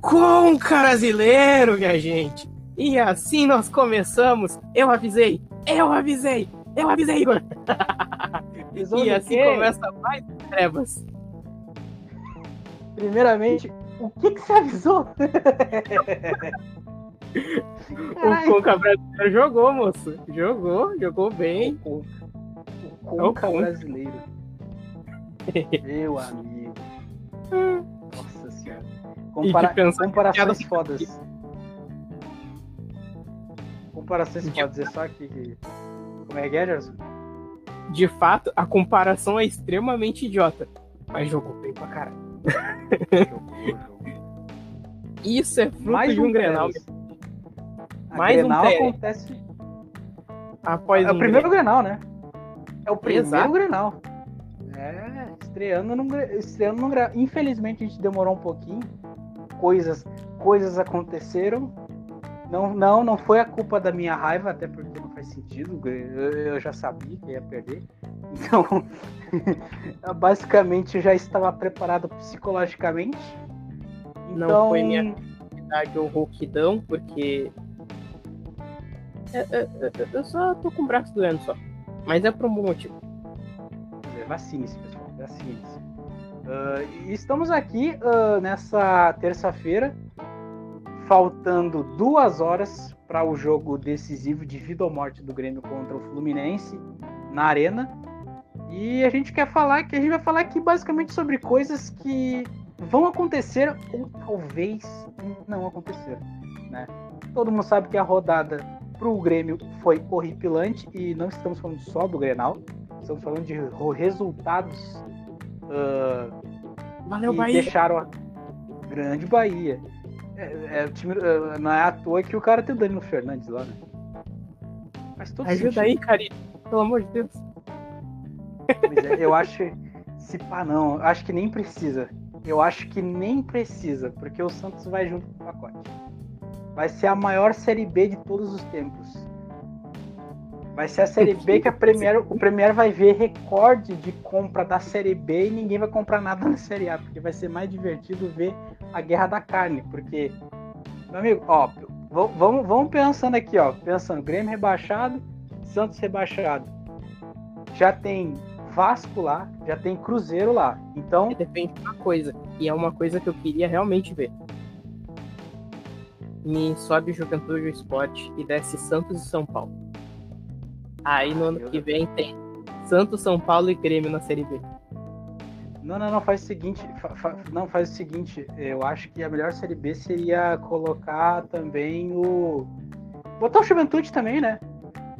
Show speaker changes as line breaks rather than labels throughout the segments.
Conca brasileiro, minha gente. E assim nós começamos. Eu avisei, eu avisei, eu avisei, Igor. e assim
quê?
começa mais trevas.
Primeiramente, o que, que você avisou?
O Conca brasileiro jogou, moço. Jogou, jogou bem.
O
É o
Conca
Conca.
brasileiro. Meu amigo.
E
Compara
de pensar que
comparações
piada-
fodas. Comparações
De-
fodas. É só que. que- Como é que é, Gerson?
De fato, a comparação é extremamente idiota. Mas jogou bem pra caralho. Isso é fruto
Mais
de um Grenal.
Teles. A
Mais um
Grenal acontece.
Após
É o
um
primeiro Grenal, né? É o primeiro
Exato.
Grenal. É, estreando num, estreando num Grenal. Infelizmente a gente demorou um pouquinho. Coisas, coisas aconteceram. Não, não, não foi a culpa da minha raiva, até porque não faz sentido. Eu, eu já sabia que ia perder. Então, basicamente eu já estava preparado psicologicamente.
Não
Então,
foi minha- verdade ou rouquidão, porque. É, é, Eu só tô com o braço doendo só. Mas é por um bom motivo.
Vacine-se, pessoal. Vacine-se. E estamos aqui ah, nessa terça-feira, faltando duas horas para o jogo decisivo de vida ou morte do Grêmio contra o Fluminense na Arena. E a gente quer falar que a gente vai falar aqui basicamente sobre coisas que vão acontecer ou talvez não acontecer, né? Todo mundo sabe que a rodada pro Grêmio foi horripilante e não estamos falando só do Grenal, estamos falando de resultados ah,
Valeu, Bahia!
deixaram a grande Bahia. É, é, time, ah, não é à toa que o cara tem o Danilo Fernandes lá, né? Faz todo
Ajuda
sentido.
aí, carinho. Pelo amor de Deus.
É, eu acho. Se pá, não, eu acho que nem precisa. Eu acho que nem precisa, porque o Santos vai junto com o pacote. Vai ser a maior Série B de todos os tempos. Vai ser a Série B que a Premier, o Premier vai ver recorde de compra da Série B e ninguém vai comprar nada na Série A, porque vai ser mais divertido ver a guerra da carne. Porque, meu amigo, ó, vamos, vamos pensando aqui, ó. Pensando, Grêmio rebaixado, Santos rebaixado. Já tem Vasco lá, já tem Cruzeiro lá. Então,
Depende de uma coisa. E é uma coisa que eu queria realmente ver. Me sobe Juventude Esporte e desce Santos e São Paulo. Aí no ano que vem tem Santos, São Paulo e Grêmio na Série B.
não, não, não, faz o seguinte. fa- fa- não, faz o seguinte. Eu acho que a melhor Série B seria colocar também o. Botar o Juventude também, né?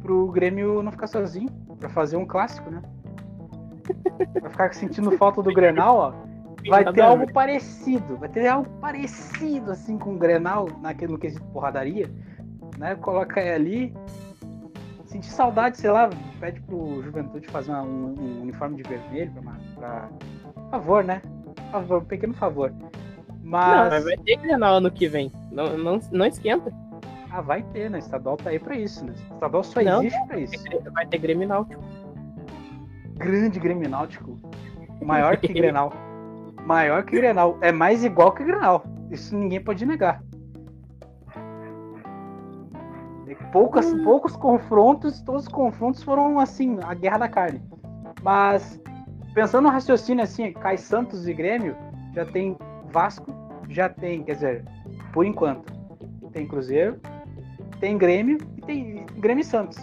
Pro Grêmio não ficar sozinho. Pra fazer um clássico, né? Vai ficar sentindo falta do Grenal, ó. Vai ter algo parecido, vai ter algo parecido assim com o Grenal naquele no quesito porradaria, né? Coloca ali, sentir saudade, sei lá, pede pro Juventude fazer uma- um, um uniforme de vermelho pra, pra favor, né? Favor, um pequeno favor.
Não,
Mas,
mas vai ter Grenal ano que vem. Não, não, não esquenta.
ah, vai ter, né? O estadual tá aí pra isso, né? O estadual só
Não.
existe pra isso.
Vai ter Grêmio Náutico.
Grande Grêmio Náutico, maior que Grenal. Maior que Grenal, é mais igual que Grenal. Isso ninguém pode negar. Poucas, poucos confrontos, todos os confrontos foram assim, a guerra da carne. Mas pensando no raciocínio assim, cai Santos e Grêmio, já tem Vasco, já tem, quer dizer, por enquanto, tem Cruzeiro, tem Grêmio e tem Grêmio e Santos.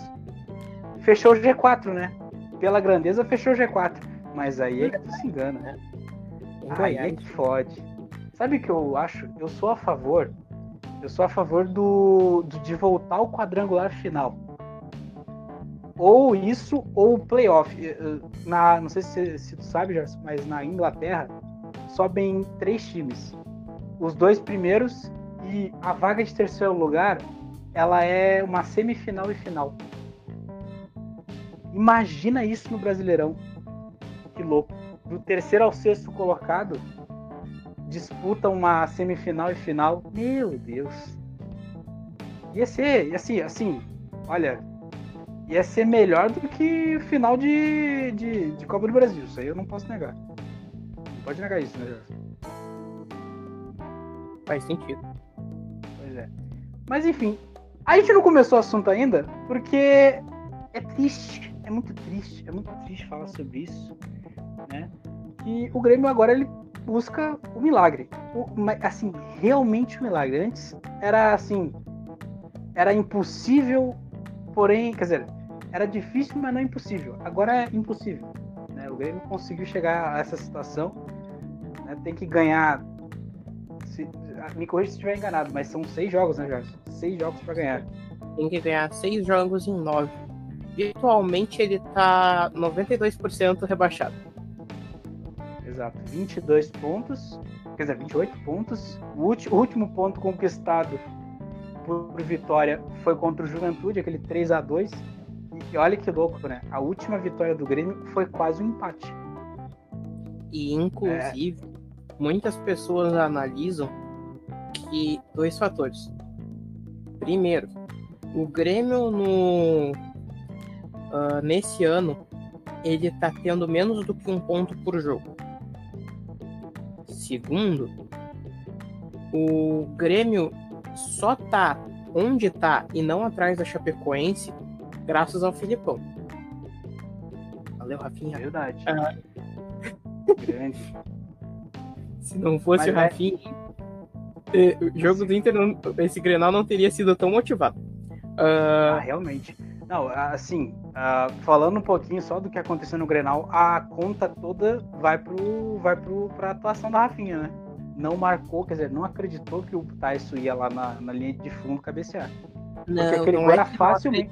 Fechou o G4, né? Pela grandeza fechou o G4. Mas aí é que tu se engana.
Em
Aí é
Goiás.
que fode. Sabe o que eu acho? Eu sou a favor. Eu sou a favor do, do- de voltar ao quadrangular final. Ou isso, ou o playoff. Eh, eh, Na, não sei se, se tu sabe, Gerson, mas na Inglaterra sobem três times. Os dois primeiros e a vaga de terceiro lugar, ela é uma semifinal e final. Imagina isso no Brasileirão. Que louco. Do terceiro ao sexto colocado disputam uma semifinal e final. Meu Deus. Ia ser, assim, assim, olha, ia ser melhor do que o final de, de, de Copa do Brasil. Isso aí eu não posso negar. Não pode negar isso, né?
Faz sentido.
Pois é. Mas enfim, a gente não começou o assunto ainda, porque é triste, é muito triste, é muito triste falar sobre isso, né? Que o Grêmio agora ele busca o milagre. O, assim, realmente o milagre. Antes era assim, era impossível, porém, quer dizer, era difícil, mas não impossível. Agora é impossível. Né? O Grêmio conseguiu chegar a essa situação. Né? Tem que ganhar. Se, me corrija se estiver enganado, mas são seis jogos, né, Jorge? Seis jogos para ganhar.
Tem que ganhar seis jogos em nove. Virtualmente ele tá 92% rebaixado.
Exato, 22 pontos, quer dizer, 28 pontos. O, último, o último ponto conquistado por vitória foi contra o Juventude, aquele 3 a 2 E olha que louco, né? A última vitória do Grêmio foi quase um empate.
E inclusive, é. muitas pessoas analisam que dois fatores. Primeiro, o Grêmio no uh, nesse ano ele tá tendo menos do que um ponto por jogo. Segundo, o Grêmio só tá onde tá e não atrás da Chapecoense graças ao Filipão. Valeu, Rafinha.
Verdade.
Ah. Grande. Se não fosse Mas o é- Rafinha, é... o jogo do Inter, esse Grenal não teria sido tão motivado.
Uh... Ah, realmente. Não, assim, uh, falando um pouquinho só do que aconteceu no Grenal, a conta toda vai pro, vai pro, pra atuação da Rafinha, né? não marcou, quer dizer, não acreditou que o Tyson ia lá na, na linha de fundo cabecear.
Não, Porque aquele não é era fácilmente.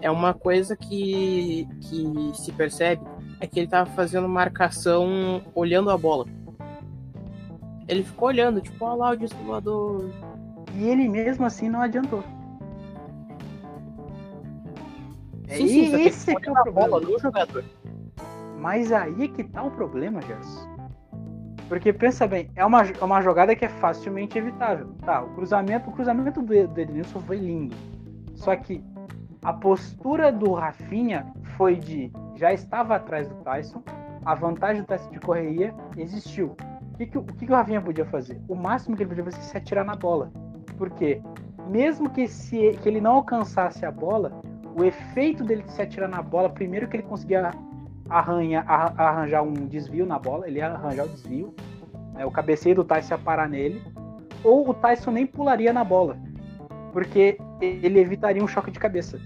É uma coisa que, que se percebe é que ele tava fazendo marcação olhando a bola. Ele ficou olhando, tipo, olha lá o distribuidor.
E ele mesmo assim não adiantou.
Sim, sim, e esse é que é o problema. do jogador.
Mas aí é que tá o problema, Gerson. Porque pensa bem, é uma, é uma jogada que é facilmente evitável. Tá, o cruzamento, o cruzamento do, do Edenilson foi lindo. Só que a postura do Rafinha foi de já estava atrás do Tyson, a vantagem do Tyson de correria existiu. O que, que, o que, que o Rafinha podia fazer? O máximo que ele podia fazer é se atirar na bola. Porque mesmo que, se, que ele não alcançasse a bola, o efeito dele se atirar na bola, primeiro que ele conseguia arranha, arranjar um desvio na bola, ele ia arranjar o desvio, né, o cabeceio do Tyson ia parar nele, ou o Tyson nem pularia na bola, porque ele evitaria um choque de cabeça.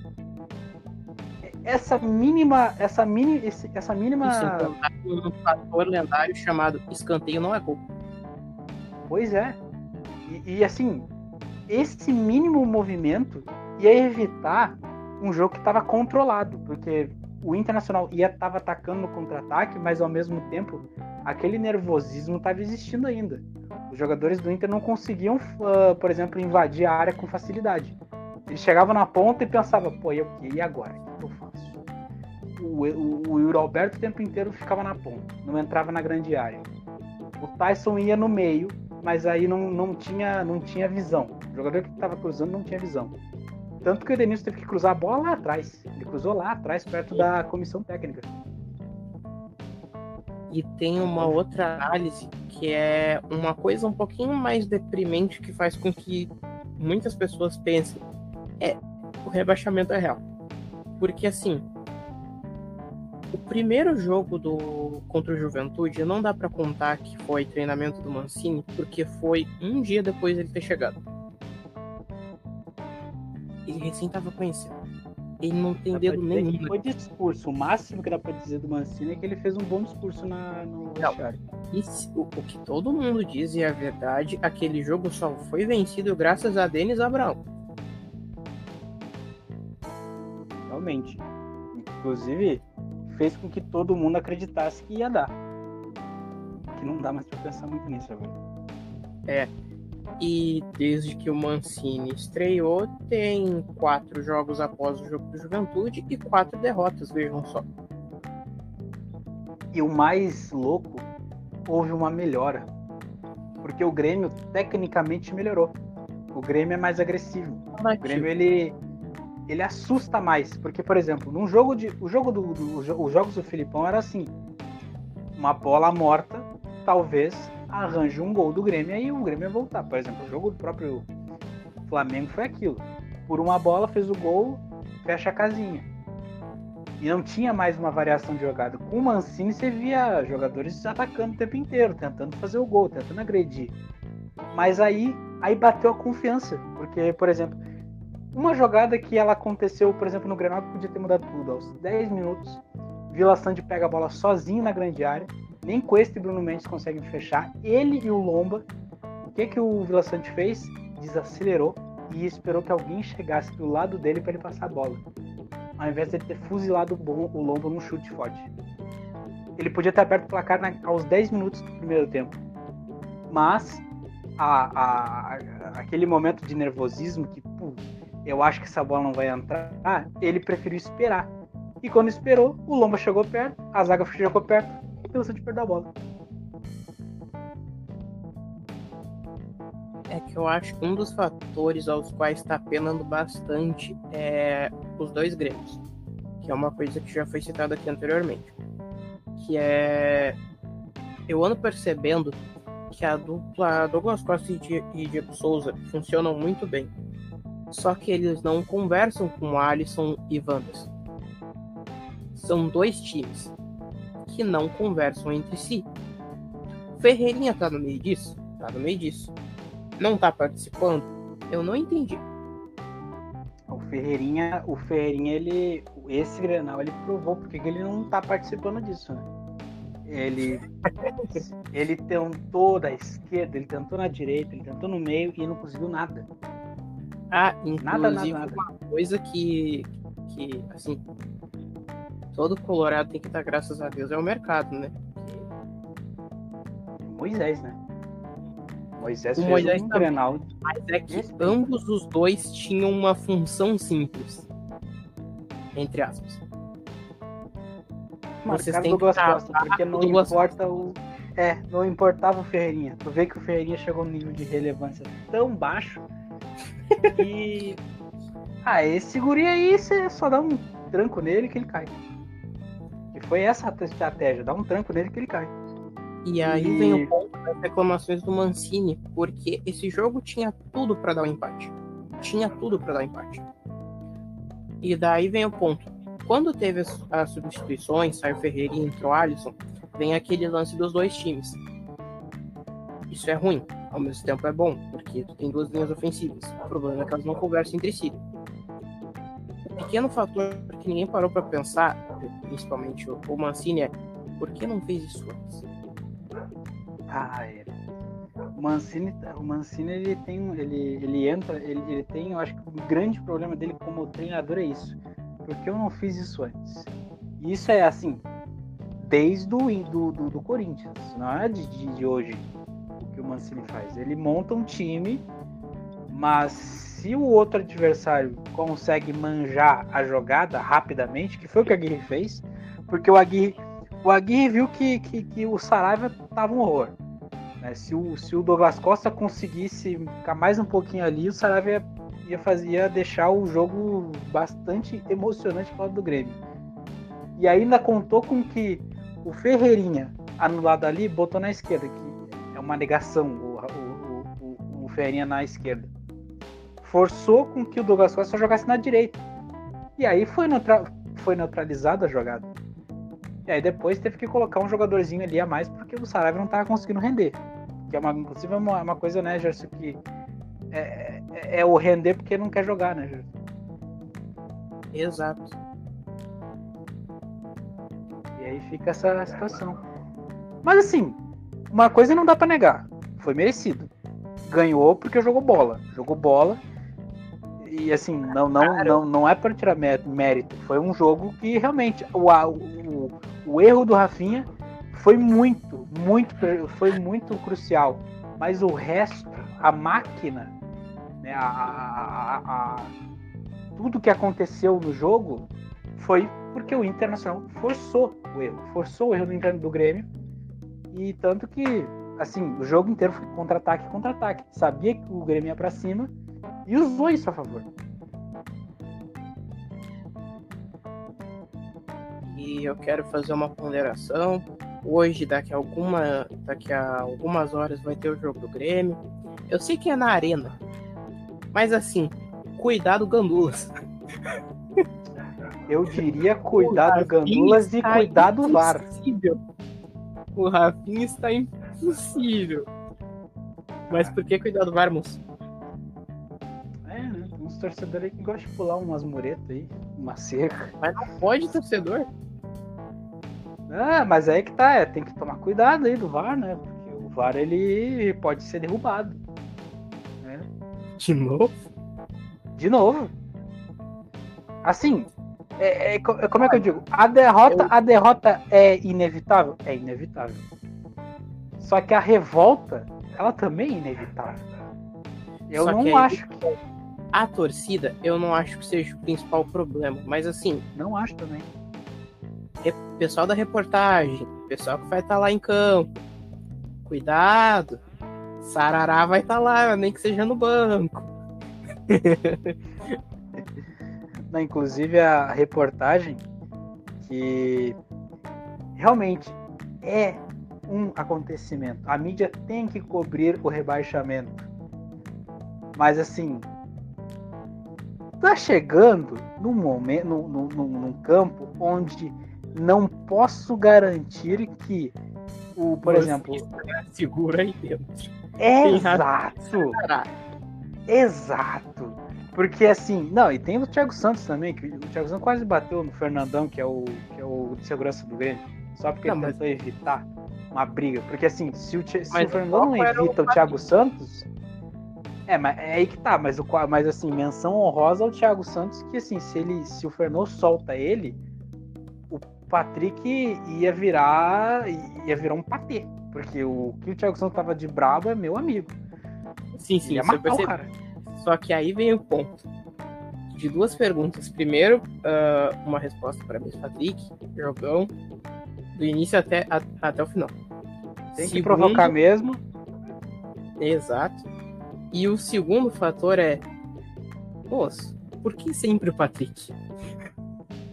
Essa mínima, essa mini, essa mínima.
Isso, um fator lendário chamado escanteio não é gol.
Pois é. E, e assim, esse mínimo movimento ia evitar um jogo que estava controlado, porque o Internacional ia estava atacando no contra-ataque, mas ao mesmo tempo aquele nervosismo estava existindo ainda. Os jogadores do Inter não conseguiam, uh, por exemplo, invadir a área com facilidade. Eles chegavam na ponta e pensavam, pô, e? E agora? O que eu faço? O, o, o Yuri Alberto o tempo inteiro ficava na ponta, não entrava na grande área. O Tyson ia no meio, mas aí não, não, tinha, não tinha visão. O jogador que estava cruzando não tinha visão. Tanto que o Edenilson teve que cruzar a bola lá atrás. Ele cruzou lá atrás, perto da comissão técnica.
E tem uma outra análise que é uma coisa um pouquinho mais deprimente que faz com que muitas pessoas pensem é o rebaixamento é real. Porque assim, o primeiro jogo do contra o Juventude não dá para contar que foi treinamento do Mancini, porque foi um dia depois dele ter chegado ele recém tava conhecendo. Ele não tem dá dedo nenhum.
Foi discurso. O máximo que dá pra dizer do Mancini é que ele fez um bom discurso na, no
Isso, o, o, que todo mundo diz e é verdade, aquele jogo só foi vencido graças a Denis Abraão.
Realmente. Inclusive, fez com que todo mundo acreditasse que ia dar. Que não dá mais pra pensar muito nisso agora.
É. E desde que o Mancini estreou, tem quatro jogos após o jogo do Juventude e quatro derrotas, vejam só.
E o mais louco, houve uma melhora. Porque o Grêmio tecnicamente melhorou. O Grêmio é mais agressivo. O Grêmio ele, ele assusta mais. Porque, por exemplo, num jogo de. O jogo do, do os jogos do Filipão era assim. Uma bola morta, talvez arranja um gol do Grêmio aí o Grêmio ia voltar. Por exemplo, o jogo do próprio Flamengo foi aquilo. Por uma bola fez o gol, fecha a casinha. E não tinha mais uma variação de jogada. Com o Mancini você via jogadores atacando o tempo inteiro, tentando fazer o gol, tentando agredir. Mas aí, aí bateu a confiança. Porque, por exemplo, uma jogada que ela aconteceu, por exemplo, no Grenal que podia ter mudado tudo. Aos 10 minutos, Vila Sante pega a bola sozinho na grande área. Nem Cuesta e Bruno Mendes conseguem fechar. Ele e o Lomba. O que, que o Vila Sante fez? Desacelerou e esperou que alguém chegasse do lado dele para ele passar a bola. Ao invés de ele ter fuzilado o Lomba num chute forte. Ele podia ter aberto o placar na, aos 10 minutos do primeiro tempo. Mas a, a, aquele momento de nervosismo que, pô, eu acho que essa bola não vai entrar, ele preferiu esperar. E quando esperou, o Lomba chegou perto, a zaga chegou perto pensou de perder a bola.
É que eu acho que um dos fatores aos quais está penando bastante é os dois Grêmios, que é uma coisa que já foi citada aqui anteriormente, que é eu ando percebendo que a dupla Douglas Costa e Diego Souza funcionam muito bem. Só que eles não conversam com Alisson e Wanderson. São dois times que não conversam entre si. Ferreirinha tá no meio disso? Tá no meio disso. Não tá participando? Eu não entendi.
O Ferreirinha, o Ferreirinha, ele. Esse Grenal ele provou porque ele não tá participando disso, né? Ele, ele tentou da esquerda, ele tentou na direita, ele tentou no meio e não conseguiu nada.
Ah, inclusive nada, nada, nada. uma coisa que, que, assim, todo Colorado tem que dar graças a Deus é o mercado, né?
Moisés, né? Moisés o fez Moisés um também, Grenal.
Mas é que ambos os dois tinham uma função simples. Entre aspas.
Vocês têm duas costas, porque não importa o. É, não importava o Ferreirinha. Tu vê que o Ferreirinha chegou num nível de relevância tão baixo que. ah, esse guri aí, você só dá um tranco nele que ele cai. E foi essa a estratégia, dá um tranco nele que ele cai.
E aí e... vem o ponto das reclamações do Mancini, porque esse jogo tinha tudo para dar um empate. Tinha tudo para dar um empate. E daí vem o ponto. Quando teve as, as substituições, saiu Ferreira e entrou Alisson, vem aquele lance dos dois times. Isso é ruim, ao mesmo tempo é bom, porque tem duas linhas ofensivas. O problema é que elas não conversam entre si. O pequeno fator que ninguém parou para pensar, principalmente o Mancini, é por que não fez isso antes?
Ah, é. O Mancini, o Mancini ele tem, ele, ele entra, ele, ele tem, eu acho que o grande problema dele como treinador é isso porque eu não fiz isso antes. E isso é assim, desde o do, do, do Corinthians, não é de, de hoje o que o Mancini faz. Ele monta um time, mas se o outro adversário consegue manjar a jogada rapidamente, que foi o que a Aguirre fez, porque o Aguirre, o Aguirre viu que, que, que o Saraiva tava um horror. Né? Se, o, se o Douglas Costa conseguisse ficar mais um pouquinho ali, o Saraiva ia ia, fazer, ia deixar o jogo bastante emocionante para do Grêmio. E ainda contou com que o Ferreirinha, anulado ali, botou na esquerda, que é uma negação o, o, o, o Ferreirinha na esquerda. Forçou com que o Douglas Costa jogasse na direita. E aí foi, neutra, foi neutralizada a jogada. E aí depois teve que colocar um jogadorzinho ali a mais porque o Saraiva não estava conseguindo render. Que é uma, inclusive é uma, uma coisa, né, Gerson, que é, é, é, o render porque não quer jogar, né, Júlio?
Exato.
E aí fica essa situação. Mas assim, uma coisa não dá para negar. Foi merecido. Ganhou porque jogou bola. Jogou bola. E assim, não, não, não, não é para tirar mérito. Foi um jogo que realmente o, o, o erro do Rafinha foi muito, muito, foi muito crucial. Mas o resto, a máquina né, a, a, a, tudo que aconteceu no jogo foi porque o Internacional forçou o erro, forçou o erro do, do Grêmio e tanto que assim o jogo inteiro foi contra-ataque, contra-ataque. Sabia que o Grêmio ia para cima e usou isso a favor.
E eu quero fazer uma ponderação. hoje, daqui a, alguma, daqui a algumas horas, vai ter o jogo do Grêmio. Eu sei que é na arena. Mas assim, cuidado gandulas.
Eu diria cuidado gandulas e cuidado VAR.
O Rafinha está impossível. Mas por que cuidado VAR, moço?
É? Uns torcedores que gostam de pular umas muretas aí, uma cerca.
Mas não pode, torcedor.
Ah, mas aí que tá, é, tem que tomar cuidado aí do VAR, né? Porque o VAR ele pode ser derrubado. Né?
De novo?
De novo. Assim, é, é, como é que eu digo? A derrota, a derrota é inevitável? É inevitável. Só que a revolta, ela também é inevitável. Eu Só não que acho que.
A torcida, eu não acho que seja o principal problema. Mas assim.
Não acho também.
Pessoal da reportagem, pessoal que vai estar tá lá em campo. Cuidado. Sarará vai estar tá lá, nem que seja no banco.
Não, inclusive a reportagem que realmente é um acontecimento. A mídia tem que cobrir o rebaixamento. Mas assim, tá chegando num momento, num, num, num campo onde não posso garantir que o, por Você exemplo,
segura aí dentro.
Exato. Exato. Porque assim, não, e tem o Thiago Santos também, que o Thiago Santos quase bateu no Fernandão, que é o, que é o de segurança do Grêmio, só porque não, ele tentou mas... evitar uma briga. Porque assim, se o, se o Fernandão não evita o, o Thiago Santos. É, mas é aí que tá, mas, o, mas assim, menção honrosa ao Thiago Santos, que assim, se ele. Se o Fernando solta ele, o Patrick ia virar. ia virar um patê. Porque o que o Thiago Santos tava de brabo é meu amigo.
Sim, sim, ia matar o cara. Só que aí vem o ponto de duas perguntas. Primeiro, uh, uma resposta para Miss Patrick, jogão, do início até, a, até o final.
Tem segundo, que provocar mesmo.
Exato. E o segundo fator é, moço, por que sempre o Patrick?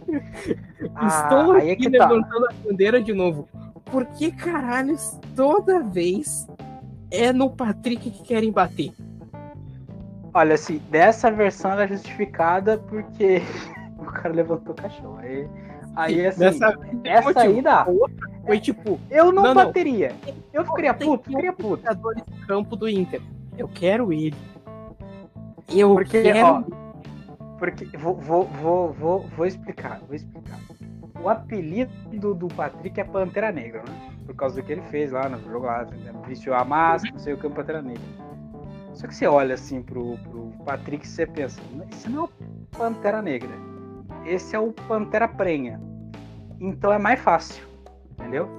Ah, Estou é aqui é tá. levantando tá. a bandeira de novo. Por que caralhos toda vez é no Patrick que querem bater?
Olha, assim, dessa versão ela é justificada porque o cara levantou o caixão. Aí, aí assim, dessa, essa aí dá.
Foi tipo.
Eu não, não bateria. Não. Eu ficaria puto, ficaria puto.
de campo do Inter. Eu quero ele. Eu
porque,
quero. Ó,
porque vou, vou, vou, vou, vou explicar, vou explicar. O apelido do Patrick é Pantera Negra, né? Por causa do que ele fez lá no jogo lá, vestiu a máscara, não sei o que, Pantera Negra. Só que você olha assim pro, pro Patrick e você pensa, esse não é o Pantera Negra. Esse é o Pantera Prenha. Então é mais fácil. Entendeu?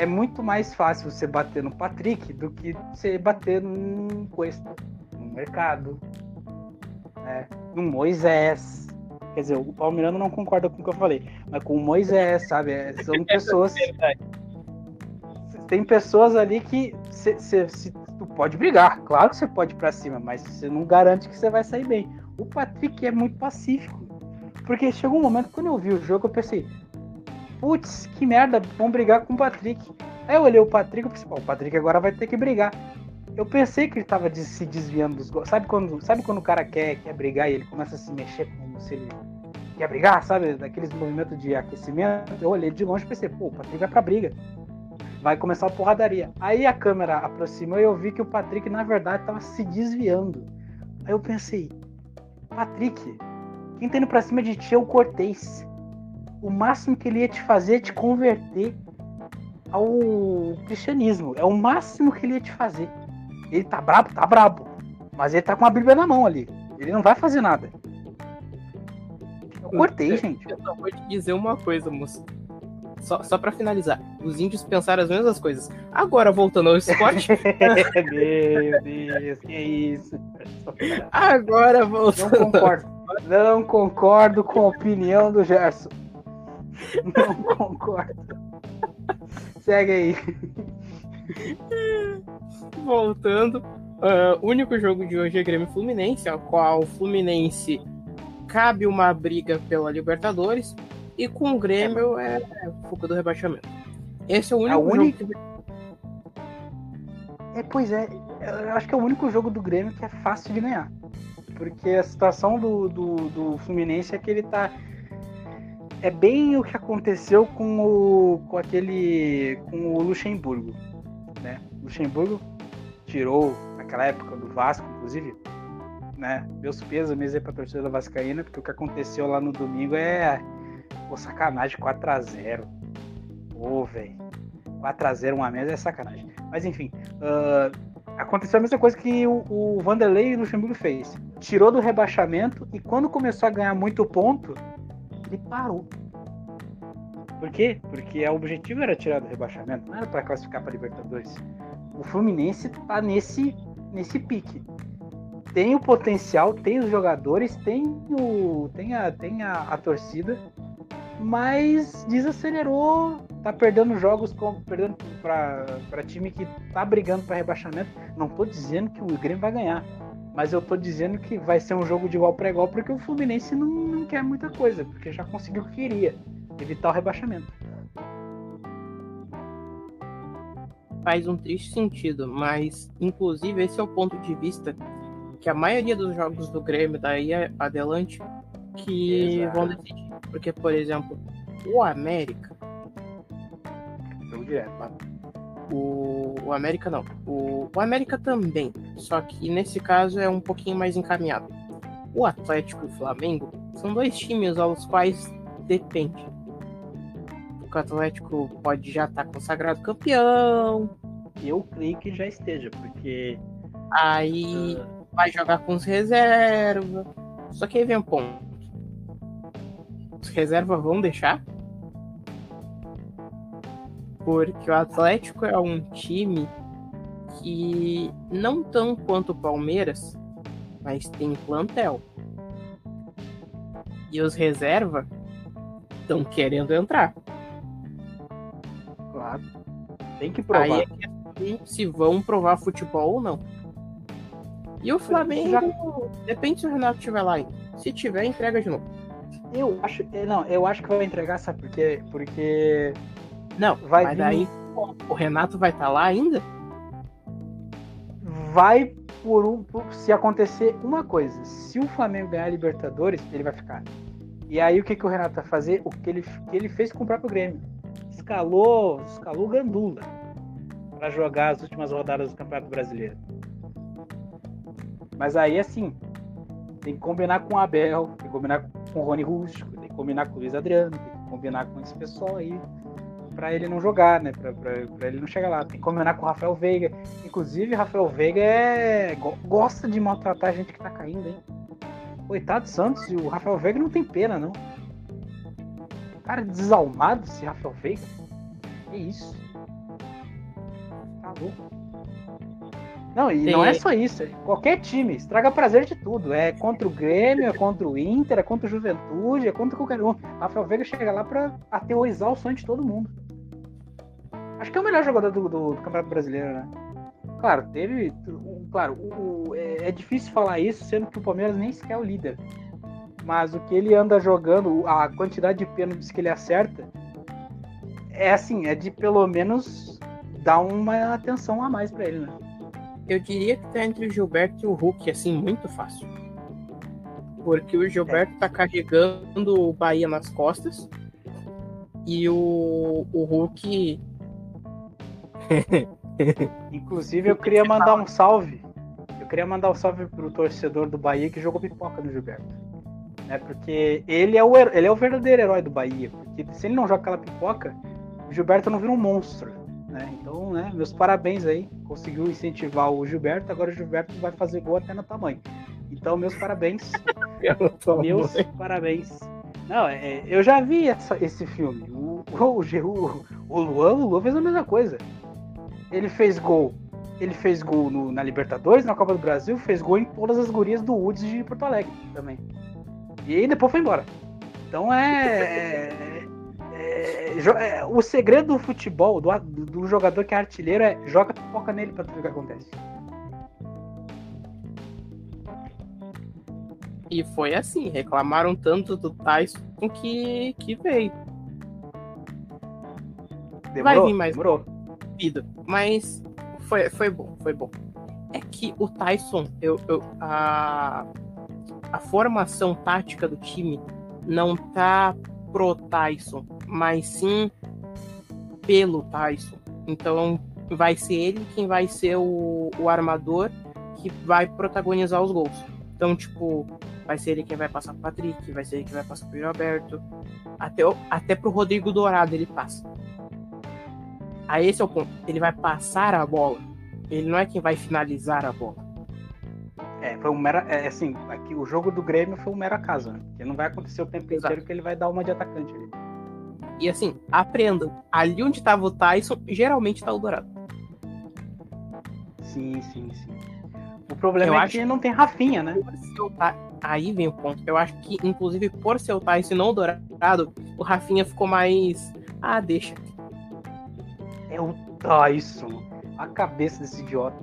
É muito mais fácil você bater no Patrick do que você bater num Cuesta, no mercado, né? no Moisés. Quer dizer, o Palmeirano não concorda com o que eu falei, mas com o Moisés, sabe? É, são pessoas. Tem pessoas ali que se, se, se tu pode brigar, claro que você pode ir pra cima, mas você não garante que você vai sair bem. O Patrick é muito pacífico. Porque chegou um momento, quando eu vi o jogo, eu pensei, putz, que merda, vamos brigar com o Patrick. Aí eu olhei o Patrick e pensei, o Patrick agora vai ter que brigar. Eu pensei que ele tava de, se desviando dos gols. Sabe quando, sabe quando o cara quer, quer brigar e ele começa a se mexer como se ele quer brigar, sabe? Daqueles movimentos de aquecimento. Eu olhei de longe e pensei, pô, o Patrick vai pra briga vai começar a porradaria. Aí a câmera aproximou e eu vi que o Patrick, na verdade, estava se desviando. Aí eu pensei, Patrick, quem tá indo pra cima de ti é o Cortez. O máximo que ele ia te fazer é te converter ao cristianismo. É o máximo que ele ia te fazer. Ele tá brabo? Tá brabo. Mas ele tá com a Bíblia na mão ali. Ele não vai fazer nada. Eu cortei, gente.
Eu só vou te dizer uma coisa, moço. Só, só pra finalizar, os índios pensaram as mesmas coisas. Agora, voltando ao esporte.
Meu Deus, que isso.
Agora, voltando.
Não concordo. Não concordo com a opinião do Gerson. Não concordo. Segue aí.
Voltando, uh, o único jogo de hoje é Grêmio Fluminense, ao qual o Fluminense cabe uma briga pela Libertadores. E com o Grêmio é, é fuga do rebaixamento. Esse é o único,
É o único-
jogo que
É, pois é, eu acho que é o único jogo do Grêmio que é fácil de ganhar. Porque a situação do, do, do Fluminense é que ele tá. É bem o que aconteceu com o. com aquele. com o Luxemburgo. Né? Luxemburgo tirou naquela época do Vasco, inclusive. Né? Meus pêsames aí pra torcida Vascaína, porque o que aconteceu lá no domingo é. Pô, sacanagem 4x0. Pô, velho. 4x0 uma mesa é sacanagem. Mas enfim. ah, aconteceu a mesma coisa que o, o Vanderlei e o Luxemburgo fez. Tirou do rebaixamento e quando começou a ganhar muito ponto, ele parou. Por quê? Porque o objetivo era tirar do rebaixamento, não era para classificar para Libertadores. O Fluminense tá nesse, nesse pique. Tem o potencial, tem os jogadores, tem, o, tem, a, tem a, a torcida, mas desacelerou, tá perdendo jogos com, perdendo para time que tá brigando para rebaixamento. Não tô dizendo que o Grêmio vai ganhar, mas eu tô dizendo que vai ser um jogo de igual para igual porque o Fluminense não, não quer muita coisa, porque já conseguiu o que queria, evitar o rebaixamento.
faz um triste sentido, mas inclusive esse é o ponto de vista que a maioria dos jogos do Grêmio daí a- adelante que
Exato.
vão decidir. Porque, por exemplo, o América,
Jogo direto.
O, o América não, o, o América também, só que nesse caso é um pouquinho mais encaminhado. O Atlético e o Flamengo são dois times aos quais depende. O Atlético pode já estar consagrado campeão,
Eu creio que já esteja, porque
aí vai jogar com os reservas. Só que aí vem um ponto. Os reservas vão deixar? Porque o Atlético é um time que não tão quanto o Palmeiras, mas tem plantel. E os reservas estão querendo entrar.
claro, tem que provar.
Aí é questão se vão provar futebol ou não. E o Flamengo, depende se o Renato estiver lá ainda. Se tiver, entrega de novo.
Eu acho, é, não, eu acho que vai entregar, sabe por quê? Porque
Não,
Vai
mas
vir-
daí o Renato vai estar lá ainda?
vai por um, por- se acontecer uma coisa, se o Flamengo ganhar a Libertadores, ele vai ficar. E aí o que, que o Renato vai fazer? O que ele, que ele fez com o próprio Grêmio. Escalou, escalou o Gandula para jogar as últimas rodadas do Campeonato Brasileiro. Mas aí assim, tem que combinar com o Abel, tem que combinar com o Rony Rústico, tem que combinar com o Luiz Adriano, tem que combinar com esse pessoal aí para ele não jogar, né? Pra, pra, pra ele não chegar lá. Tem que combinar com o Rafael Veiga. Inclusive, Rafael Veiga é... go- gosta de maltratar a gente que tá caindo, hein? Coitado do Santos, e o Rafael Veiga não tem pena, não. Cara, desalmado esse Rafael Veiga. Que isso? Tá louco. Não, e não é só isso. É qualquer time, estraga prazer de tudo. É contra o Grêmio, é contra o Inter, é contra o Juventude, é contra qualquer um. Rafael Veiga chega lá pra aterrorizar o sonho de todo mundo. Acho que é o melhor jogador do, do- do Campeonato Brasileiro, né? Claro, teve. Claro, o- o- é, é difícil falar isso, sendo que o Palmeiras nem sequer é o líder. Mas o que ele anda jogando, a quantidade de pênaltis que ele acerta, é assim, é de pelo menos dar uma atenção a mais pra ele, né?
Eu diria que tá entre o Gilberto e o Hulk, assim, muito fácil. Porque o Gilberto tá carregando o Bahia nas costas. E o, o Hulk.
Inclusive, eu queria mandar um salve. Eu queria mandar um salve pro torcedor do Bahia que jogou pipoca no Gilberto. Né? Porque ele é, o, ele é o verdadeiro herói do Bahia. Porque se ele não joga aquela pipoca, o Gilberto não vira um monstro. Né? Então, né, meus parabéns aí. Conseguiu incentivar o Gilberto, agora o Gilberto vai fazer gol até no tamanho. Então, meus parabéns. Meus parabéns. Não, é, eu já vi essa- esse filme. O, o, o, o Luan, o Luan fez a mesma coisa. Ele fez gol. Ele fez gol no- na Libertadores, na Copa do Brasil, fez gol em todas as gurias do Woods de Porto Alegre também. E aí depois foi embora. Então é. é- é- é- o segredo do futebol, do, do jogador que é artilheiro, é joga pipoca nele pra tu ver o que acontece.
E foi assim, reclamaram tanto do Tyson que, que veio. Demorou? Vai vir mais demorou. Mas foi, foi bom, foi bom. É que o Tyson, eu, eu, a, a formação tática do time não tá pro Tyson, mas sim pelo Tyson. Então vai ser ele quem vai ser o, o armador que vai protagonizar os gols. Então, tipo, vai ser ele quem vai passar pro Patrick, vai ser ele quem vai passar pro Gilberto. Até, até pro Rodrigo Dourado ele passa. Aí esse é o ponto. Ele vai passar a bola. Ele não é quem vai finalizar a bola.
É, foi um mero. É, assim, aqui, o jogo do Grêmio foi um mero acaso, né? Porque não vai acontecer o tempo Exato. inteiro que ele vai dar uma de atacante ali.
E assim, aprendam. Ali onde tava o Tyson, geralmente tá o Dourado.
Sim, sim, sim. O problema eu é acho que não tem Rafinha, né?
Aí vem o ponto. Eu acho que, inclusive, por ser o Tyson não o Dourado, o Rafinha ficou mais. Ah, deixa.
É o Tyson. A cabeça desse idiota.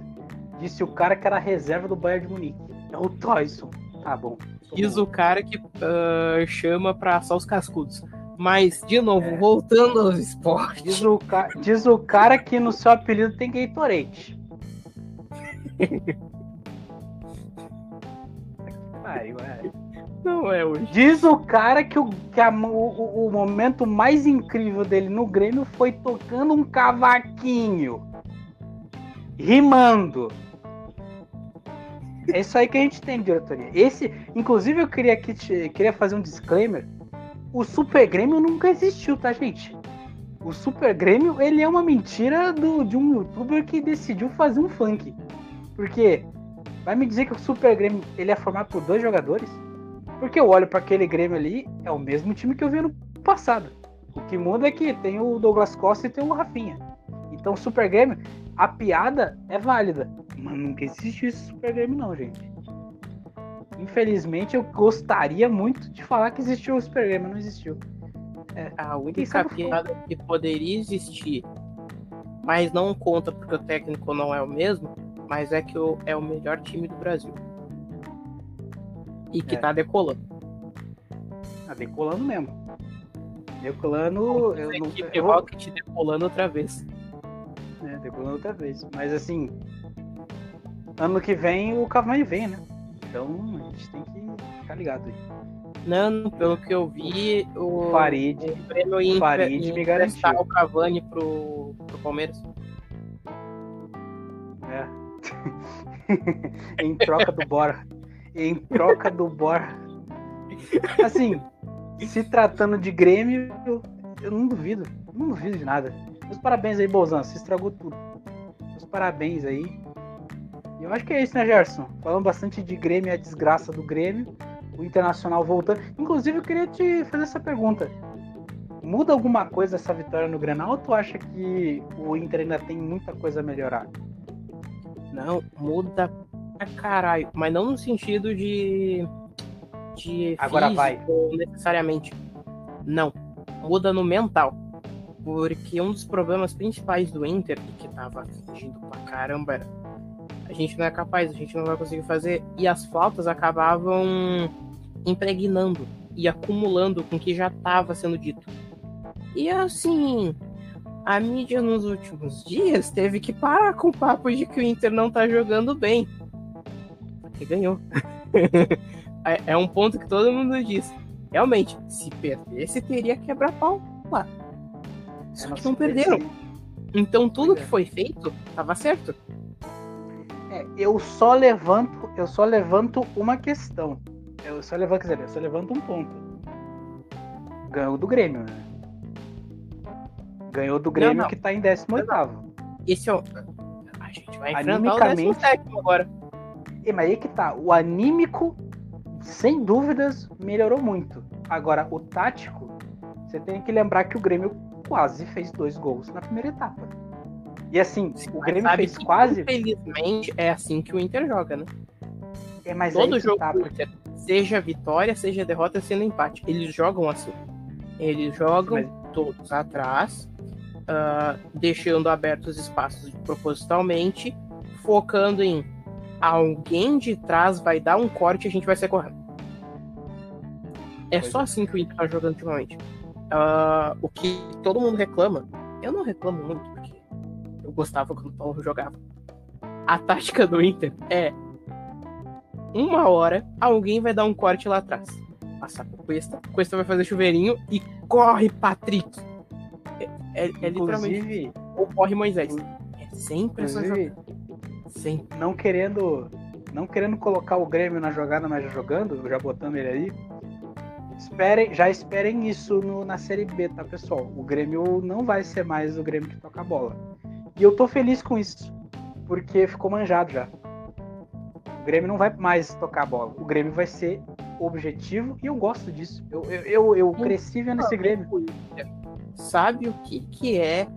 Disse o cara que era reserva do Bayern de Munique. É o Tyson. Tá bom.
Diz bom. o cara que uh, chama pra assar os cascudos. Mas, de novo, é. voltando aos esportes.
Diz o, ca... Diz o cara que no seu apelido tem Gatorade. Pariu, é.
Não é hoje.
Diz o cara que, o, que a, o, o momento mais incrível dele no Grêmio foi tocando um cavaquinho. Rimando. É isso aí que a gente tem, diretoria. Esse, inclusive, eu queria, que te, queria fazer um disclaimer. O Super Grêmio nunca existiu, tá, gente? O Super Grêmio, ele é uma mentira do, de um youtuber que decidiu fazer um funk. Porque vai me dizer que o Super Grêmio ele é formado por dois jogadores? Porque eu olho para aquele Grêmio ali, é o mesmo time que eu vi no passado. O que muda é que tem o Douglas Costa e tem o Rafinha. Então o Super Grêmio, a piada é válida. Mas nunca existiu esse Super Grêmio não, gente. Infelizmente, eu gostaria muito de falar que existiu o Super mas não existiu.
É, a única piada que poderia existir, mas não conta porque o técnico não é o mesmo, mas é que é o melhor time do Brasil. E que é. tá decolando.
Tá decolando mesmo. Decolando.
Eu não, equipe eu... Rocket decolando outra vez.
É, decolando outra vez. Mas assim. Ano que vem o Cavani vem, né? Então a gente tem que ficar ligado aí.
Não, pelo que eu vi, o
Farid,
o prêmio ia
Farid me garantiu
o Cavani pro, pro Palmeiras.
É. em troca do Bora. Em troca do Bora. Assim, se tratando de Grêmio, eu, eu não duvido. Não duvido de nada. Meus parabéns aí, Bolzan. Você estragou tudo. Meus parabéns aí. Eu acho que é isso, né, Gerson? Falando bastante de Grêmio e a desgraça do Grêmio, o Internacional voltando. Inclusive, eu queria te fazer essa pergunta. Muda alguma coisa essa vitória no Grenal ou tu acha que o Inter ainda tem muita coisa a melhorar?
Não, muda pra caralho. Mas não no sentido de. de
Agora vai.
necessariamente. Não. Muda no mental. Porque um dos problemas principais do Inter, que tava fugindo pra caramba, era a gente não é capaz, a gente não vai conseguir fazer. E as faltas acabavam impregnando e acumulando com o que já estava sendo dito. E assim, a mídia nos últimos dias teve que parar com o papo de que o Inter não tá jogando bem. Porque ganhou. É, é um ponto que todo mundo diz. Realmente, se perdesse, teria quebrar pau lá. Só que não perderam. Então tudo que é. foi feito estava certo.
É, eu só levanto, eu só levanto uma questão. Eu só levanto, quer dizer, eu só levanto um ponto. Ganhou do Grêmio, né? Ganhou do Grêmio não, não. que tá em 18
Esse é o. A gente vai enfrentar o agora.
E, mas aí que tá. O anímico, sem dúvidas, melhorou muito. Agora, o tático, você tem que lembrar que o Grêmio quase fez dois gols na primeira etapa. E assim, Sim, o Grêmio fez quase.
Infelizmente, é assim que o Inter joga, né?
É, mas
Todo jogo tá, Inter, seja vitória, seja derrota, sendo empate, eles jogam assim. Eles jogam mas... todos atrás, uh, deixando abertos espaços propositalmente, focando em alguém de trás vai dar um corte e a gente vai ser correndo. É pois só é. assim que o Inter tá jogando ultimamente. Uh, o que todo mundo reclama eu não reclamo muito, porque eu gostava quando o Paulo jogava. A tática do Inter é uma hora, alguém vai dar um corte lá atrás. Passar com Cuesta, Cuesta vai fazer chuveirinho e corre, Patrick. É, é, é literalmente. Ou corre Moisés. É sempre essa jogada.
Sempre. Não querendo. Não querendo colocar o Grêmio na jogada, mas já jogando, já botando ele aí. Esperem, já esperem isso no, na Série B, tá, pessoal? O Grêmio não vai ser mais o Grêmio que toca a bola. E eu tô feliz com isso, porque ficou manjado já. O Grêmio não vai mais tocar a bola. O Grêmio vai ser objetivo e eu gosto disso. Eu, eu, eu, eu cresci vendo esse Grêmio.
Sabe o que, que é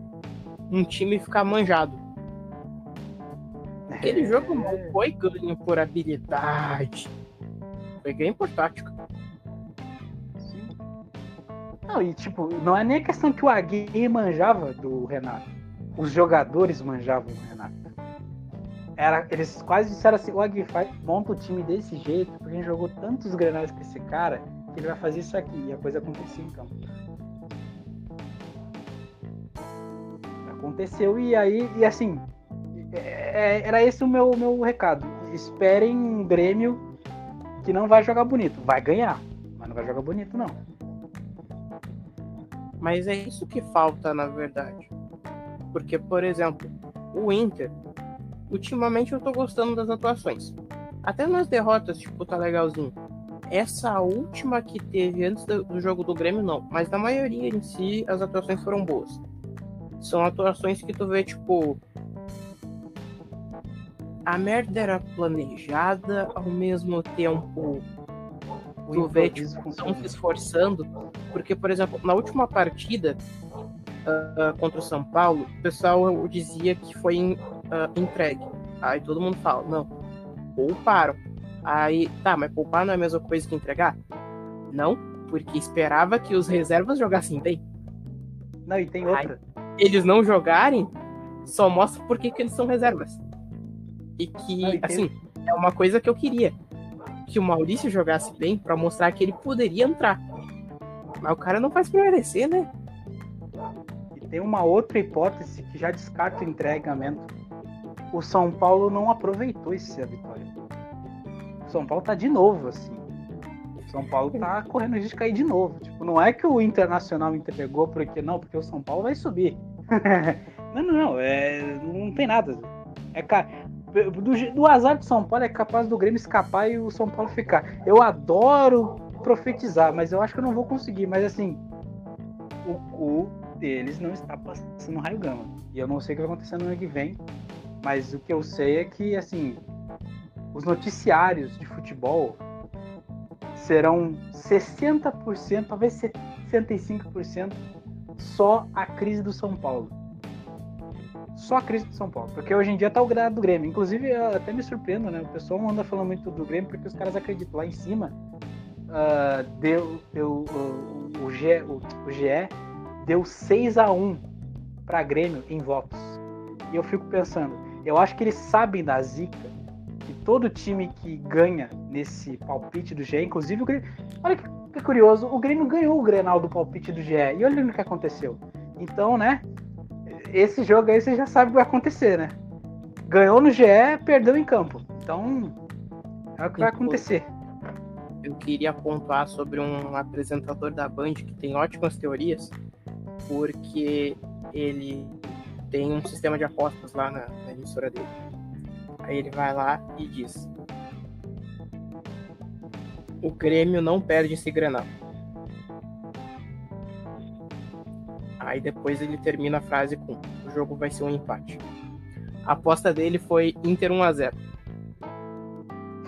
um time ficar manjado? Aquele é... jogo não foi ganho por habilidade. Foi ganho por tática.
Não, e tipo, não é nem a questão que o Agui manjava do Renato. Os jogadores manjavam o Renato. Era, eles quase disseram assim, o Agui monta o time desse jeito, porque a gente jogou tantos granais com esse cara, que ele vai fazer isso aqui. E a coisa aconteceu em campo. Aconteceu e aí, e assim, é, era esse o meu, meu recado. Esperem um Grêmio que não vai jogar bonito. Vai ganhar, mas não vai jogar bonito, não.
Mas é isso que falta, na verdade. Porque, por exemplo, o Inter, ultimamente eu tô gostando das atuações. Até nas derrotas, tipo, tá legalzinho. Essa última que teve antes do jogo do Grêmio, não. Mas na maioria em si, as atuações foram boas. São atuações que tu vê, tipo. A merda era planejada, ao mesmo tempo. Tu vê, tipo, estão se esforçando porque, por exemplo, na última partida uh, contra o São Paulo, o pessoal dizia que foi uh, entregue. Aí todo mundo fala, não, pouparam. Aí, tá, mas poupar não é a mesma coisa que entregar? Não, porque esperava que os reservas jogassem bem.
Não, e tem outra.
Aí, eles não jogarem só mostra por que eles são reservas. E que, e assim, é uma coisa que eu queria. Que o Maurício jogasse bem para mostrar que ele poderia entrar. Mas o cara não faz por merecer, né?
E tem uma outra hipótese que já descarta o entregamento. O São Paulo não aproveitou essa vitória. O São Paulo tá de novo, assim. O São Paulo tá correndo risco de cair de novo. Tipo, não é que o Internacional entregou porque não, porque o São Paulo vai subir. não, não, não. É, não tem nada. É, do, do azar de São Paulo é capaz do Grêmio escapar e o São Paulo ficar. Eu adoro profetizar, mas eu acho que eu não vou conseguir. Mas assim, o cu deles não está passando raio gama. E eu não sei o que vai acontecer no ano que vem. Mas o que eu sei é que, assim, os noticiários de futebol serão 60%, talvez 75% só a crise do São Paulo. Só a crise do São Paulo. Porque hoje em dia tá o grado do Grêmio. Inclusive, até me surpreendo, né? O pessoal anda falando muito do Grêmio porque os caras acreditam. Lá em cima, uh, deu, deu o, o, G, o, o GE deu 6 a 1 para Grêmio em votos. E eu fico pensando, eu acho que eles sabem da zica que todo time que ganha nesse palpite do GE, inclusive o Grêmio, olha que, que curioso, o Grêmio ganhou o Grenal do palpite do GE. E olha o que aconteceu. Então, né? Esse jogo aí você já sabe o que vai acontecer, né? Ganhou no GE, perdeu em campo. Então, é o que vai acontecer
eu queria pontuar sobre um apresentador da Band que tem ótimas teorias, porque ele tem um sistema de apostas lá na, na emissora dele. Aí ele vai lá e diz: O Grêmio não perde esse granal. Aí depois ele termina a frase com: O jogo vai ser um empate. A aposta dele foi Inter 1 a 0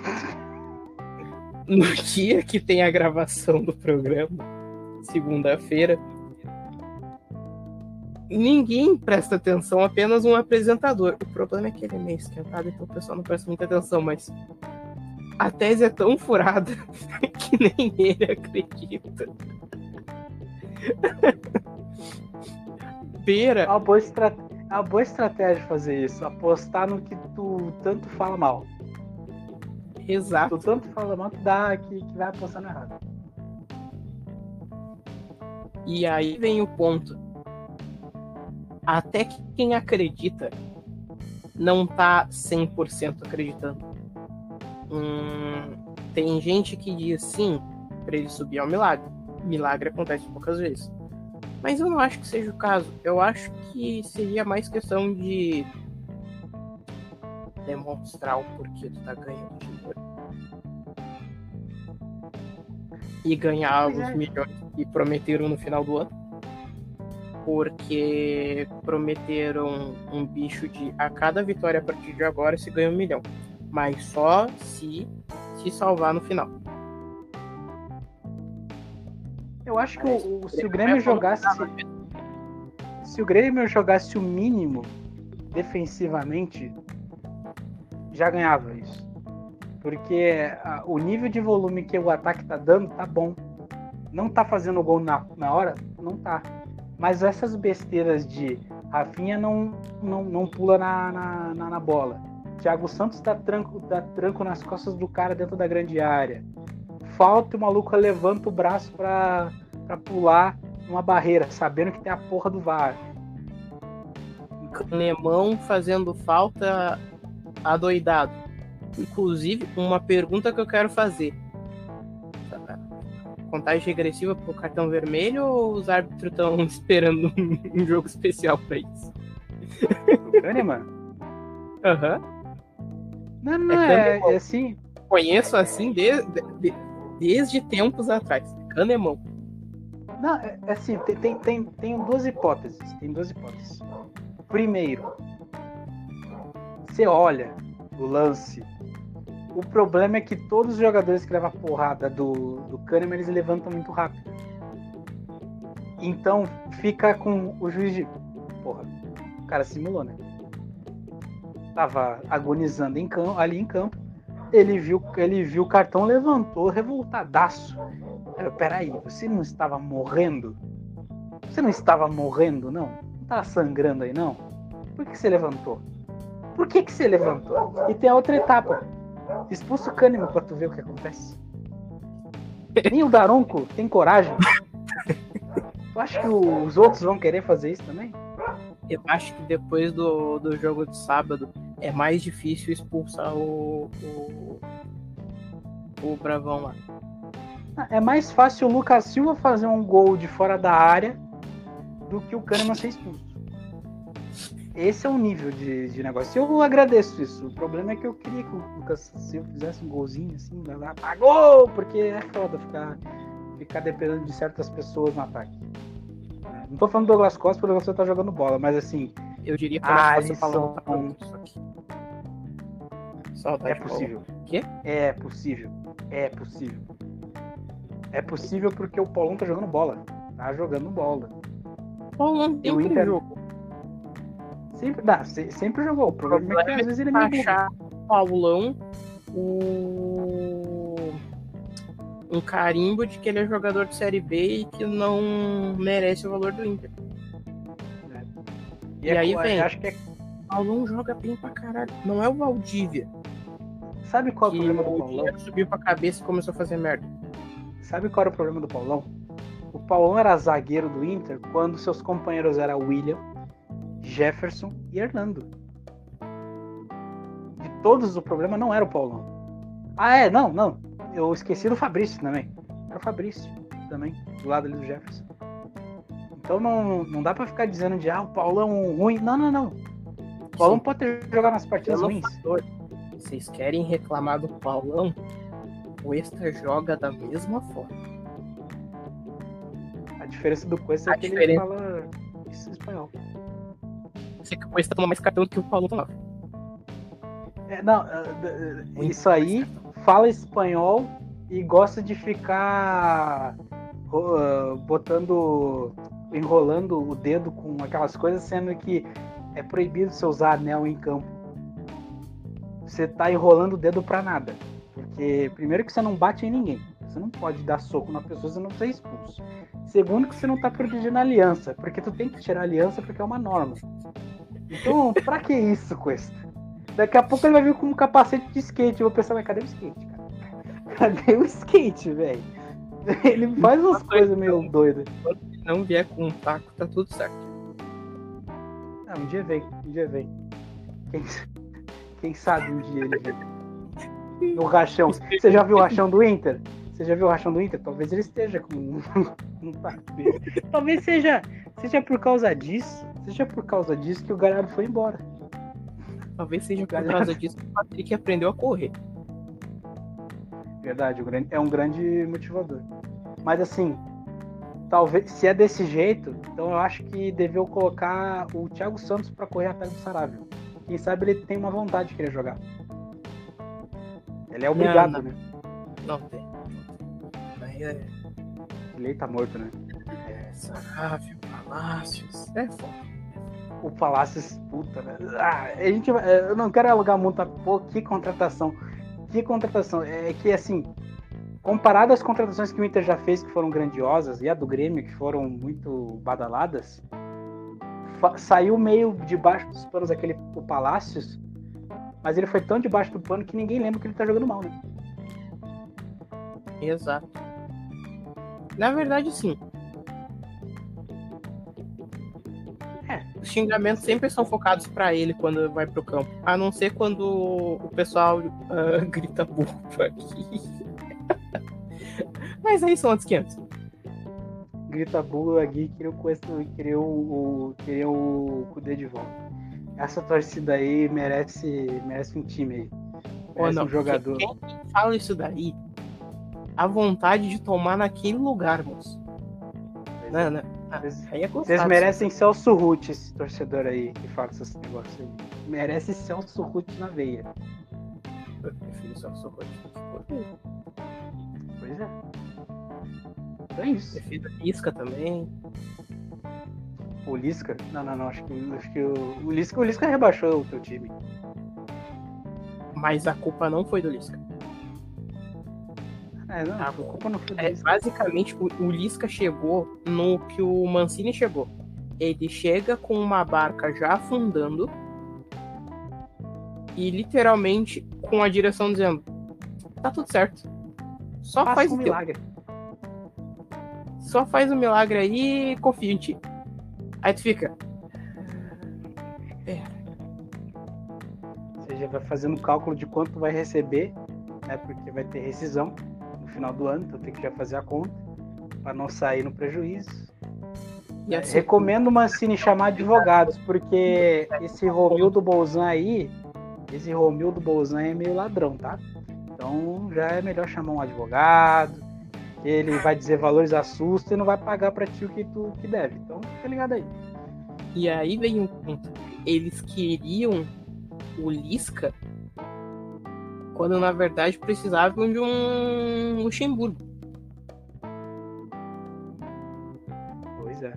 no dia que tem a gravação do programa, segunda-feira, ninguém presta atenção, apenas um apresentador. O problema é que ele é meio esquentado, então o pessoal não presta muita atenção, mas a tese é tão furada que nem ele acredita.
Beira. É uma boa, estra... é uma boa estratégia fazer isso, apostar no que tu tanto fala mal.
Exato.
Tu tanto fala mal que dá que, que vai apostando errado.
E aí vem o ponto. até que quem acredita não tá 100% acreditando. Hum, tem gente que diz sim, para ele subir é um milagre. Milagre acontece poucas vezes. Mas eu não acho que seja o caso. Eu acho que seria mais questão de demonstrar o porquê tu tá ganhando dinheiro. E ganhar os é. milhões que prometeram no final do ano. Porque prometeram um bicho de a cada vitória a partir de agora se ganha um milhão. Mas só se se salvar no final.
Eu acho que o, o, se o Grêmio jogasse. Se o Grêmio jogasse o mínimo defensivamente, já ganhava isso. Porque a, o nível de volume que o ataque tá dando tá bom. Não tá fazendo gol na, na hora? Não tá. Mas essas besteiras de Rafinha não, não, não pula na, na, na, na bola. Thiago Santos dá tranco, dá tranco nas costas do cara dentro da grande área. Falta e o maluco levanta o braço pra, pra pular uma barreira, sabendo que tem a porra do VAR.
Alemão fazendo falta adoidado. Inclusive, uma pergunta que eu quero fazer. Contagem regressiva pro cartão vermelho ou os árbitros estão esperando um jogo especial pra isso?
Kahneman?
Aham. Uhum.
Não, não, é, é, é assim.
Conheço assim desde, de, desde tempos atrás. Kahneman.
Não, é, é assim, tem, tem, tem, tem duas hipóteses. Tem duas hipóteses. Primeiro, você olha o lance. O problema é que todos os jogadores que levam a porrada do, do Kahneman, eles levantam muito rápido. Então fica com o juiz de. Porra, o cara simulou, né? Tava agonizando em campo, ali em campo. Ele viu, ele viu o cartão, levantou, revoltadaço. Peraí, você não estava morrendo? Você não estava morrendo, não? Não estava sangrando aí, não? Por que você levantou? Por que, que você levantou? E tem a outra etapa. Expulsa o Kahneman pra tu ver o que acontece. Nem o Daronco tem coragem. Tu acha que os outros vão querer fazer isso também?
Eu acho que depois do, do jogo de sábado é mais difícil expulsar o, o, o Bravão lá.
É mais fácil o Lucas Silva fazer um gol de fora da área do que o Kahneman ser expulso. Esse é o nível de, de negócio. Eu agradeço isso. O problema é que eu queria que o Lucas Silva fizesse um golzinho assim, lá, pagou! Porque é foda ficar, ficar dependendo de certas pessoas no ataque. Não tô falando do Douglas Costa porque você tá jogando bola, mas assim.
Eu diria que
a Alisson...
Só
é possível.
Quê?
É possível. É possível. É possível porque o Paulão tá jogando bola. Tá jogando bola.
Paulão tem um Inter... jogo.
Sempre, dá, sempre jogou. O problema é que às vezes ele é meio
achar Paulão o... um carimbo de que ele é jogador de Série B e que não merece o valor do Inter. É. E, e é, aí vem. Acho que é... Paulão joga bem pra caralho. Não é o Valdívia.
Sabe qual é o problema do Paulão?
subiu pra cabeça e começou a fazer merda.
Sabe qual era o problema do Paulão? O Paulão era zagueiro do Inter quando seus companheiros eram William, Jefferson e Hernando. De todos, o problema não era o Paulão. Ah, é, não, não. Eu esqueci do Fabrício também. Era o Fabrício também, do lado ali do Jefferson. Então não, não dá pra ficar dizendo de ah, o Paulão ruim. Não, não, não. O Paulão Sim. pode ter jogado nas partidas Pelo ruins. Fator.
Vocês querem reclamar do Paulão? O Extra joga da mesma forma.
A diferença do Cuesta é que diferença... ele fala espanhol
sei que o Cuesta toma mais cartão do que o tomava.
É, não, uh, isso aí fala espanhol e gosta de ficar uh, botando, enrolando o dedo com aquelas coisas, sendo que é proibido você usar anel em campo. Você tá enrolando o dedo para nada. Porque, primeiro, que você não bate em ninguém. Você não pode dar soco na pessoa, você não ser expulso. Segundo, que você não tá protegendo a aliança. Porque tu tem que tirar a aliança porque é uma norma. Então, pra que isso, Cuesta? Daqui a pouco ele vai vir com um capacete de skate. Eu vou pensar, mas cadê o skate, cara? Cadê o skate, velho? Ele faz umas coisas meio doidas.
Quando não vier com um taco, tá tudo certo.
Ah, um dia vem, um dia vem. Quem, quem sabe um dia ele vem. No rachão. Você já viu o rachão do Inter? Você já viu o rachão do Inter? Talvez ele esteja com um Talvez seja, seja por causa disso. Seja por causa disso que o Galhardo foi embora.
Talvez seja por causa disso que o Patrick aprendeu a correr.
Verdade, é um grande motivador. Mas assim, talvez se é desse jeito, então eu acho que deveu colocar o Thiago Santos para correr atrás do Saravia. Quem sabe ele tem uma vontade de querer jogar. Ele é obrigado,
não, não.
né?
Não tem. Aí é.
Ele tá morto, né?
É, Palácios. É foda.
O Palácios, puta, né? Ah, a gente, eu não quero alugar muito, pô, que contratação. Que contratação. É que assim, comparado às contratações que o Inter já fez, que foram grandiosas, e a do Grêmio, que foram muito badaladas, saiu meio debaixo dos panos aquele o Palácios, mas ele foi tão debaixo do pano que ninguém lembra que ele tá jogando mal, né?
Exato. Na verdade, sim. Os xingamentos sempre são focados para ele quando vai pro campo. A não ser quando o pessoal uh, grita burro aqui. Mas aí são outros 500.
Grita burro aqui queria o queria o, queria o Kudê de volta. Essa torcida aí merece, merece um time aí. Merece
não,
um jogador.
Quem fala isso daí, a vontade de tomar naquele lugar, moço. Não, é. Ah,
Vocês merecem Celso Ruth, esse torcedor aí que fala esses negócios aí. Merece Celso Ruth na veia.
Eu prefiro Celso Ruth.
Pois é. Então é isso.
Prefiro Lisca também.
O Lisca? Não, não, não. Acho que, acho que o, o, Lisca, o Lisca rebaixou o teu time.
Mas a culpa não foi do Lisca.
É, não, a culpa não foi
é. Basicamente, o, o Lisca chegou no que o Mancini chegou. Ele chega com uma barca já afundando e literalmente com a direção dizendo: tá tudo certo. Só
Faça
faz
um
o teu.
milagre.
Só faz o um milagre aí e confia em ti. Aí tu fica.
É. Você já vai fazendo cálculo de quanto vai receber, né? Porque vai ter rescisão final do ano, então tem que já fazer a conta para não sair no prejuízo. Assim, Recomendo o Mancini chamar advogados, porque esse Romildo Bolzan aí, esse Romildo Bolzan é meio ladrão, tá? Então já é melhor chamar um advogado, ele vai dizer valores assusta e não vai pagar para ti o que tu que deve. Então, fica ligado aí.
E aí vem um ponto. Eles queriam o Lisca quando na verdade precisavam de um Luxemburgo.
Pois é.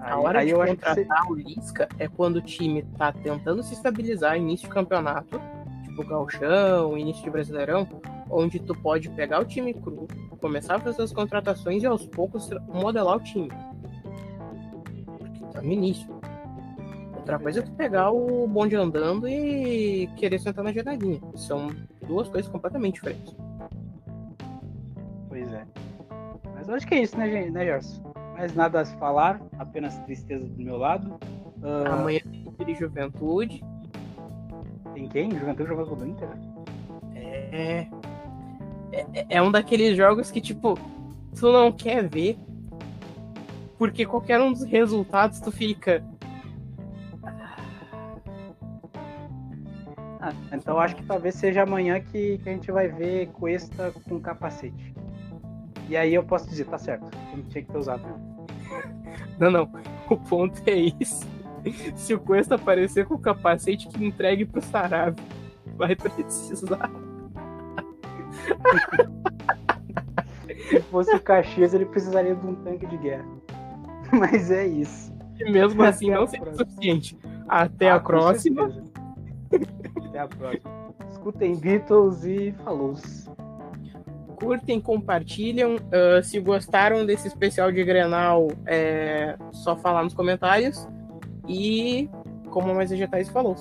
A hora de contratar você... o Lisca é quando o time tá tentando se estabilizar início de campeonato, tipo Galchão, início de Brasileirão, onde tu pode pegar o time cru, começar a fazer as contratações e aos poucos modelar o time. Porque tá no início. Outra coisa é tu pegar o bonde andando e querer sentar na geradinha. São duas coisas completamente diferentes.
Pois é. Mas acho que é isso, né, gente? Né, Gerson? Mais nada a se falar, apenas tristeza do meu lado.
Uh... Amanhã tem Juventude.
Tem quem? Juventude jogando com o Inter?
É. É, é um daqueles jogos que, tipo, tu não quer ver. Porque qualquer um dos resultados tu fica.
Então acho que talvez seja amanhã que, que a gente vai ver Cuesta com capacete. E aí eu posso dizer, tá certo, gente tinha que ter usado
Não, não. O ponto é isso. Se o Cuesta aparecer com o capacete que entregue pro Sarabia, vai precisar.
Se fosse o Caxias, ele precisaria de um tanque de guerra. Mas é isso.
E mesmo assim Até não seria suficiente. Até ah, a próxima.
Até a próxima. Escutem Beatles e falou.
Curtem, compartilham. Uh, se gostaram desse especial de Grenal, é só falar nos comentários. E como mais vegetais falou.